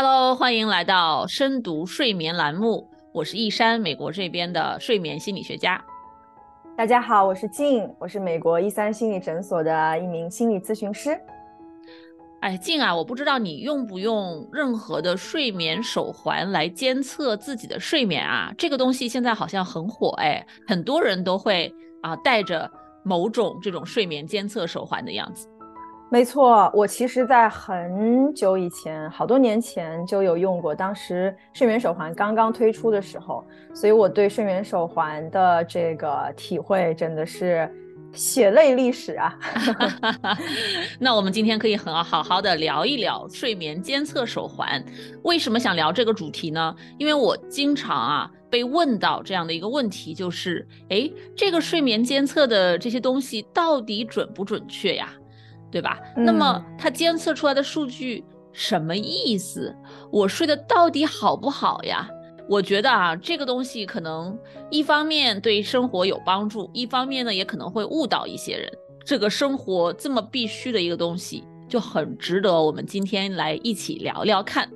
Hello，欢迎来到深读睡眠栏目，我是易山，美国这边的睡眠心理学家。大家好，我是静，我是美国一三心理诊所的一名心理咨询师。哎，静啊，我不知道你用不用任何的睡眠手环来监测自己的睡眠啊？这个东西现在好像很火，哎，很多人都会啊带着某种这种睡眠监测手环的样子。没错，我其实，在很久以前，好多年前就有用过。当时睡眠手环刚刚推出的时候，所以我对睡眠手环的这个体会真的是血泪历史啊！那我们今天可以很好好的聊一聊睡眠监测手环。为什么想聊这个主题呢？因为我经常啊被问到这样的一个问题，就是，哎，这个睡眠监测的这些东西到底准不准确呀？对吧？那么它监测出来的数据什么意思？我睡得到底好不好呀？我觉得啊，这个东西可能一方面对生活有帮助，一方面呢也可能会误导一些人。这个生活这么必须的一个东西，就很值得我们今天来一起聊聊看。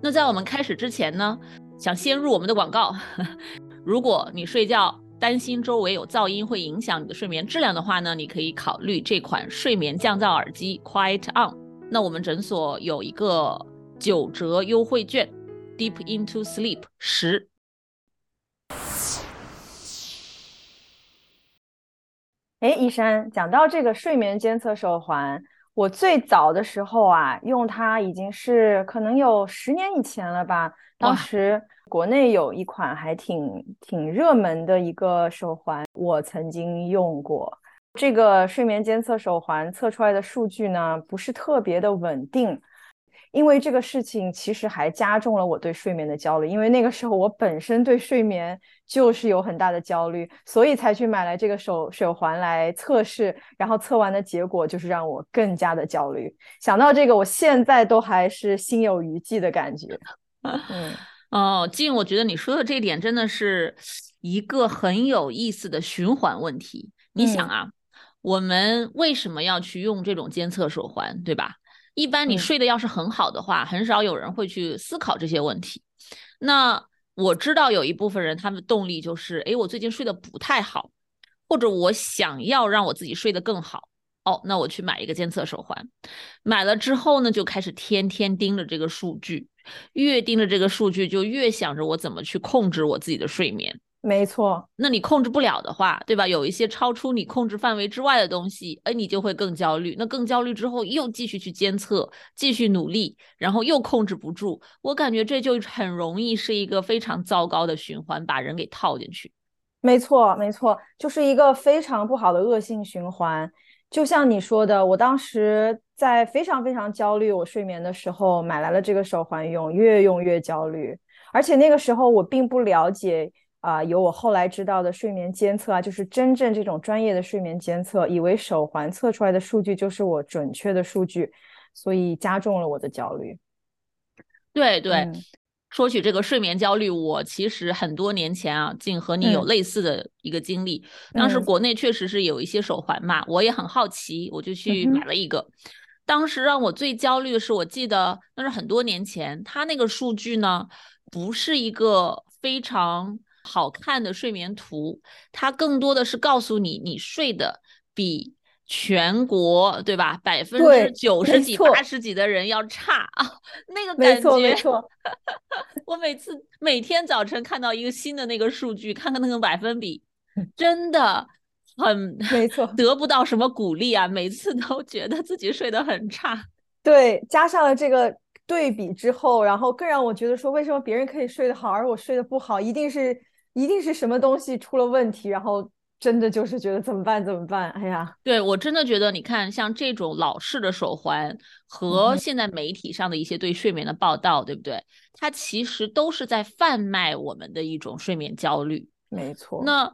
那在我们开始之前呢，想先入我们的广告。如果你睡觉，担心周围有噪音会影响你的睡眠质量的话呢，你可以考虑这款睡眠降噪耳机 Quiet On。那我们诊所有一个九折优惠券，Deep into Sleep 十。哎，医生，讲到这个睡眠监测手环，我最早的时候啊，用它已经是可能有十年以前了吧，当时。国内有一款还挺挺热门的一个手环，我曾经用过。这个睡眠监测手环测出来的数据呢，不是特别的稳定。因为这个事情其实还加重了我对睡眠的焦虑。因为那个时候我本身对睡眠就是有很大的焦虑，所以才去买来这个手手环来测试。然后测完的结果就是让我更加的焦虑。想到这个，我现在都还是心有余悸的感觉。嗯。哦，静，我觉得你说的这一点真的是一个很有意思的循环问题。你想啊，我们为什么要去用这种监测手环，对吧？一般你睡得要是很好的话，很少有人会去思考这些问题。那我知道有一部分人，他们动力就是，哎，我最近睡得不太好，或者我想要让我自己睡得更好。哦，那我去买一个监测手环，买了之后呢，就开始天天盯着这个数据。越盯着这个数据，就越想着我怎么去控制我自己的睡眠。没错，那你控制不了的话，对吧？有一些超出你控制范围之外的东西，哎，你就会更焦虑。那更焦虑之后，又继续去监测，继续努力，然后又控制不住。我感觉这就很容易是一个非常糟糕的循环，把人给套进去。没错，没错，就是一个非常不好的恶性循环。就像你说的，我当时在非常非常焦虑，我睡眠的时候买来了这个手环用，越用越焦虑。而且那个时候我并不了解啊，有我后来知道的睡眠监测啊，就是真正这种专业的睡眠监测，以为手环测出来的数据就是我准确的数据，所以加重了我的焦虑。对对。说起这个睡眠焦虑，我其实很多年前啊，竟和你有类似的一个经历。当时国内确实是有一些手环嘛，我也很好奇，我就去买了一个。当时让我最焦虑的是，我记得那是很多年前，它那个数据呢，不是一个非常好看的睡眠图，它更多的是告诉你你睡的比。全国对吧？百分之九十几、八十几的人要差啊，那个感觉。没错，没错。我每次每天早晨看到一个新的那个数据，看看那个百分比，真的很没错，得不到什么鼓励啊，每次都觉得自己睡得很差。对，加上了这个对比之后，然后更让我觉得说，为什么别人可以睡得好，而我睡得不好？一定是一定是什么东西出了问题，然后。真的就是觉得怎么办？怎么办？哎呀，对我真的觉得，你看像这种老式的手环和现在媒体上的一些对睡眠的报道，对不对？它其实都是在贩卖我们的一种睡眠焦虑。没错。那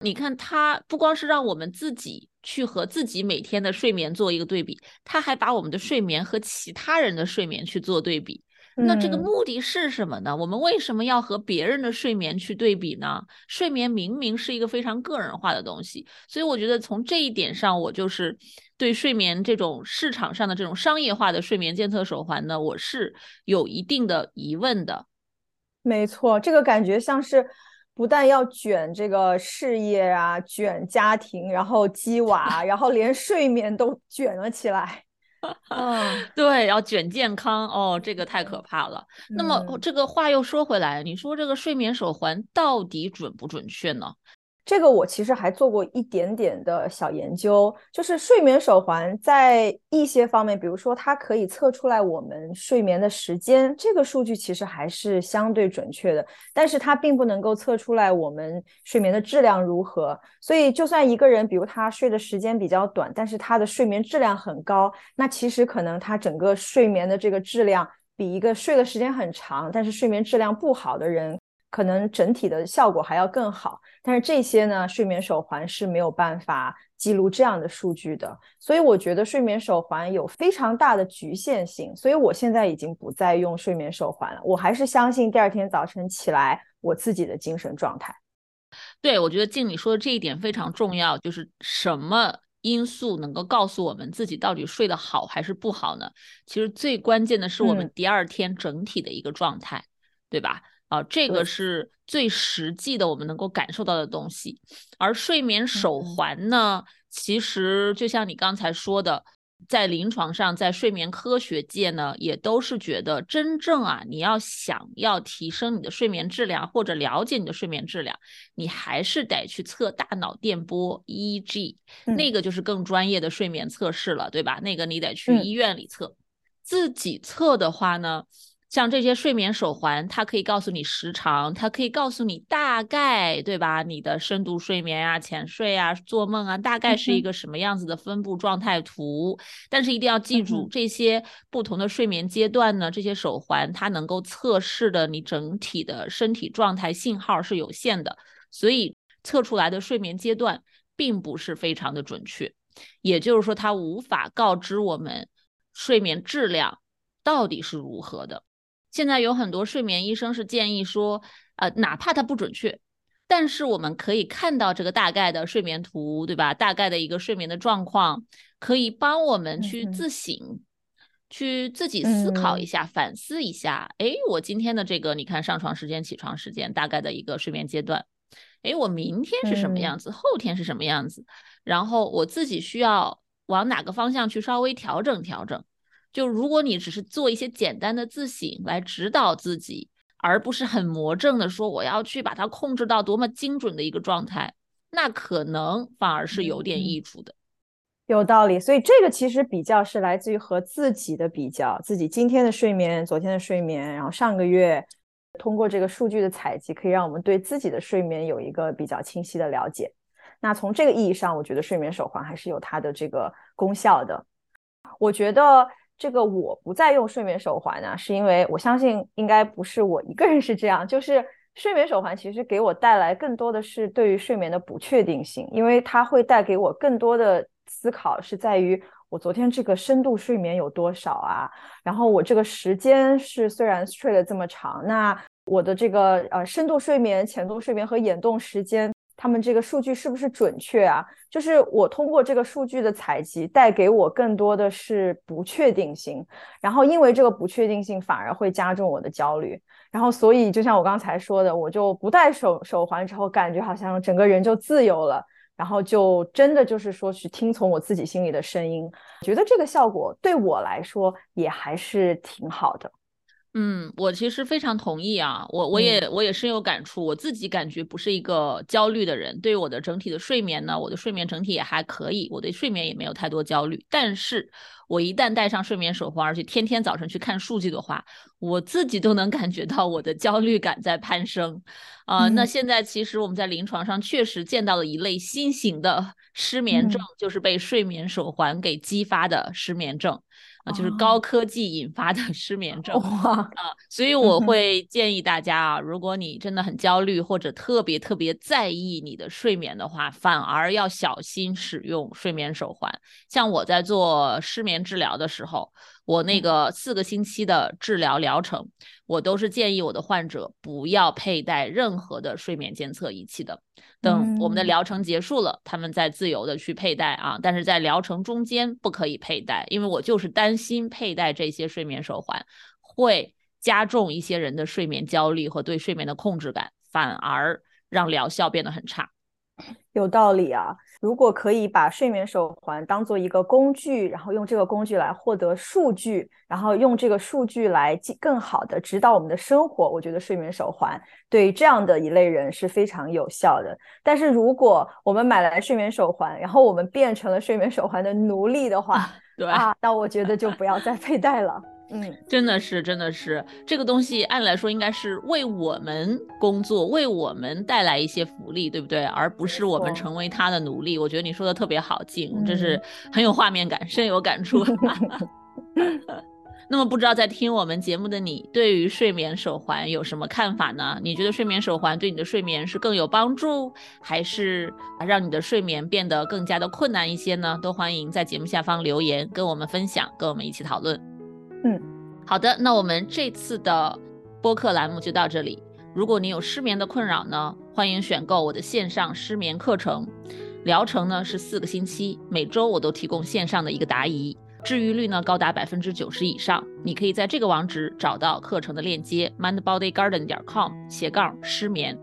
你看，它不光是让我们自己去和自己每天的睡眠做一个对比，它还把我们的睡眠和其他人的睡眠去做对比。那这个目的是什么呢？我们为什么要和别人的睡眠去对比呢？睡眠明明是一个非常个人化的东西，所以我觉得从这一点上，我就是对睡眠这种市场上的这种商业化的睡眠监测手环呢，我是有一定的疑问的。没错，这个感觉像是不但要卷这个事业啊，卷家庭，然后鸡 娃，然后连睡眠都卷了起来。嗯，对，要卷健康哦，这个太可怕了。那么这个话又说回来，你说这个睡眠手环到底准不准确呢？这个我其实还做过一点点的小研究，就是睡眠手环在一些方面，比如说它可以测出来我们睡眠的时间，这个数据其实还是相对准确的，但是它并不能够测出来我们睡眠的质量如何。所以，就算一个人，比如他睡的时间比较短，但是他的睡眠质量很高，那其实可能他整个睡眠的这个质量比一个睡的时间很长，但是睡眠质量不好的人。可能整体的效果还要更好，但是这些呢，睡眠手环是没有办法记录这样的数据的，所以我觉得睡眠手环有非常大的局限性，所以我现在已经不再用睡眠手环了，我还是相信第二天早晨起来我自己的精神状态。对，我觉得静你说的这一点非常重要，就是什么因素能够告诉我们自己到底睡得好还是不好呢？其实最关键的是我们第二天整体的一个状态，对吧？啊，这个是最实际的，我们能够感受到的东西。而睡眠手环呢，其实就像你刚才说的，在临床上，在睡眠科学界呢，也都是觉得，真正啊，你要想要提升你的睡眠质量，或者了解你的睡眠质量，你还是得去测大脑电波 EEG，那个就是更专业的睡眠测试了，对吧？那个你得去医院里测。自己测的话呢？像这些睡眠手环，它可以告诉你时长，它可以告诉你大概，对吧？你的深度睡眠啊、浅睡啊、做梦啊，大概是一个什么样子的分布状态图。但是一定要记住，这些不同的睡眠阶段呢，这些手环它能够测试的你整体的身体状态信号是有限的，所以测出来的睡眠阶段并不是非常的准确。也就是说，它无法告知我们睡眠质量到底是如何的。现在有很多睡眠医生是建议说，呃，哪怕它不准确，但是我们可以看到这个大概的睡眠图，对吧？大概的一个睡眠的状况，可以帮我们去自省，去自己思考一下，反思一下。哎，我今天的这个，你看上床时间、起床时间，大概的一个睡眠阶段，哎，我明天是什么样子，后天是什么样子，然后我自己需要往哪个方向去稍微调整调整。就如果你只是做一些简单的自省来指导自己，而不是很魔怔的说我要去把它控制到多么精准的一个状态，那可能反而是有点益处的。有道理，所以这个其实比较是来自于和自己的比较，自己今天的睡眠、昨天的睡眠，然后上个月通过这个数据的采集，可以让我们对自己的睡眠有一个比较清晰的了解。那从这个意义上，我觉得睡眠手环还是有它的这个功效的。我觉得。这个我不再用睡眠手环呢，是因为我相信应该不是我一个人是这样。就是睡眠手环其实给我带来更多的是对于睡眠的不确定性，因为它会带给我更多的思考，是在于我昨天这个深度睡眠有多少啊？然后我这个时间是虽然睡了这么长，那我的这个呃深度睡眠、浅度睡眠和眼动时间。他们这个数据是不是准确啊？就是我通过这个数据的采集，带给我更多的是不确定性，然后因为这个不确定性反而会加重我的焦虑，然后所以就像我刚才说的，我就不戴手手环之后，感觉好像整个人就自由了，然后就真的就是说去听从我自己心里的声音，觉得这个效果对我来说也还是挺好的。嗯，我其实非常同意啊，我我也我也深有感触，我自己感觉不是一个焦虑的人，对我的整体的睡眠呢，我的睡眠整体也还可以，我对睡眠也没有太多焦虑。但是我一旦戴上睡眠手环，而且天天早晨去看数据的话，我自己都能感觉到我的焦虑感在攀升啊。那现在其实我们在临床上确实见到了一类新型的失眠症，就是被睡眠手环给激发的失眠症。啊，就是高。科技引发的失眠症啊，所以我会建议大家啊，如果你真的很焦虑或者特别特别在意你的睡眠的话，反而要小心使用睡眠手环。像我在做失眠治疗的时候，我那个四个星期的治疗疗程，我都是建议我的患者不要佩戴任何的睡眠监测仪器的。等我们的疗程结束了，他们再自由的去佩戴啊，但是在疗程中间不可以佩戴，因为我就是担心佩戴这些睡眠手环会加重一些人的睡眠焦虑和对睡眠的控制感，反而让疗效变得很差。有道理啊。如果可以把睡眠手环当做一个工具，然后用这个工具来获得数据，然后用这个数据来更好的指导我们的生活，我觉得睡眠手环对这样的一类人是非常有效的。但是如果我们买来睡眠手环，然后我们变成了睡眠手环的奴隶的话，对啊，那我觉得就不要再佩戴了。嗯，真的是，真的是，这个东西按理来说应该是为我们工作，为我们带来一些福利，对不对？而不是我们成为他的奴隶。我觉得你说的特别好，静，这是很有画面感，深有感触。那么，不知道在听我们节目的你，对于睡眠手环有什么看法呢？你觉得睡眠手环对你的睡眠是更有帮助，还是让你的睡眠变得更加的困难一些呢？都欢迎在节目下方留言，跟我们分享，跟我们一起讨论。嗯，好的，那我们这次的播客栏目就到这里。如果你有失眠的困扰呢，欢迎选购我的线上失眠课程，疗程呢是四个星期，每周我都提供线上的一个答疑，治愈率呢高达百分之九十以上。你可以在这个网址找到课程的链接：mindbodygarden 点 com 斜杠失眠。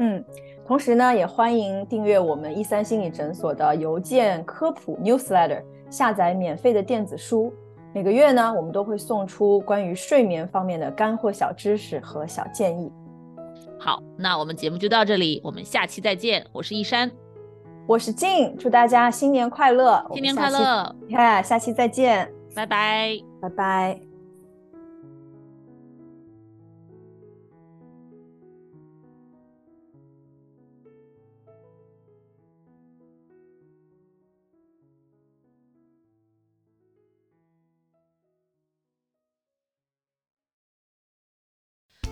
嗯，同时呢，也欢迎订阅我们一三心理诊所的邮件科普 newsletter，下载免费的电子书。每个月呢，我们都会送出关于睡眠方面的干货小知识和小建议。好，那我们节目就到这里，我们下期再见。我是一山，我是静，祝大家新年快乐！新年快乐！你看，下期再见，拜拜，拜拜。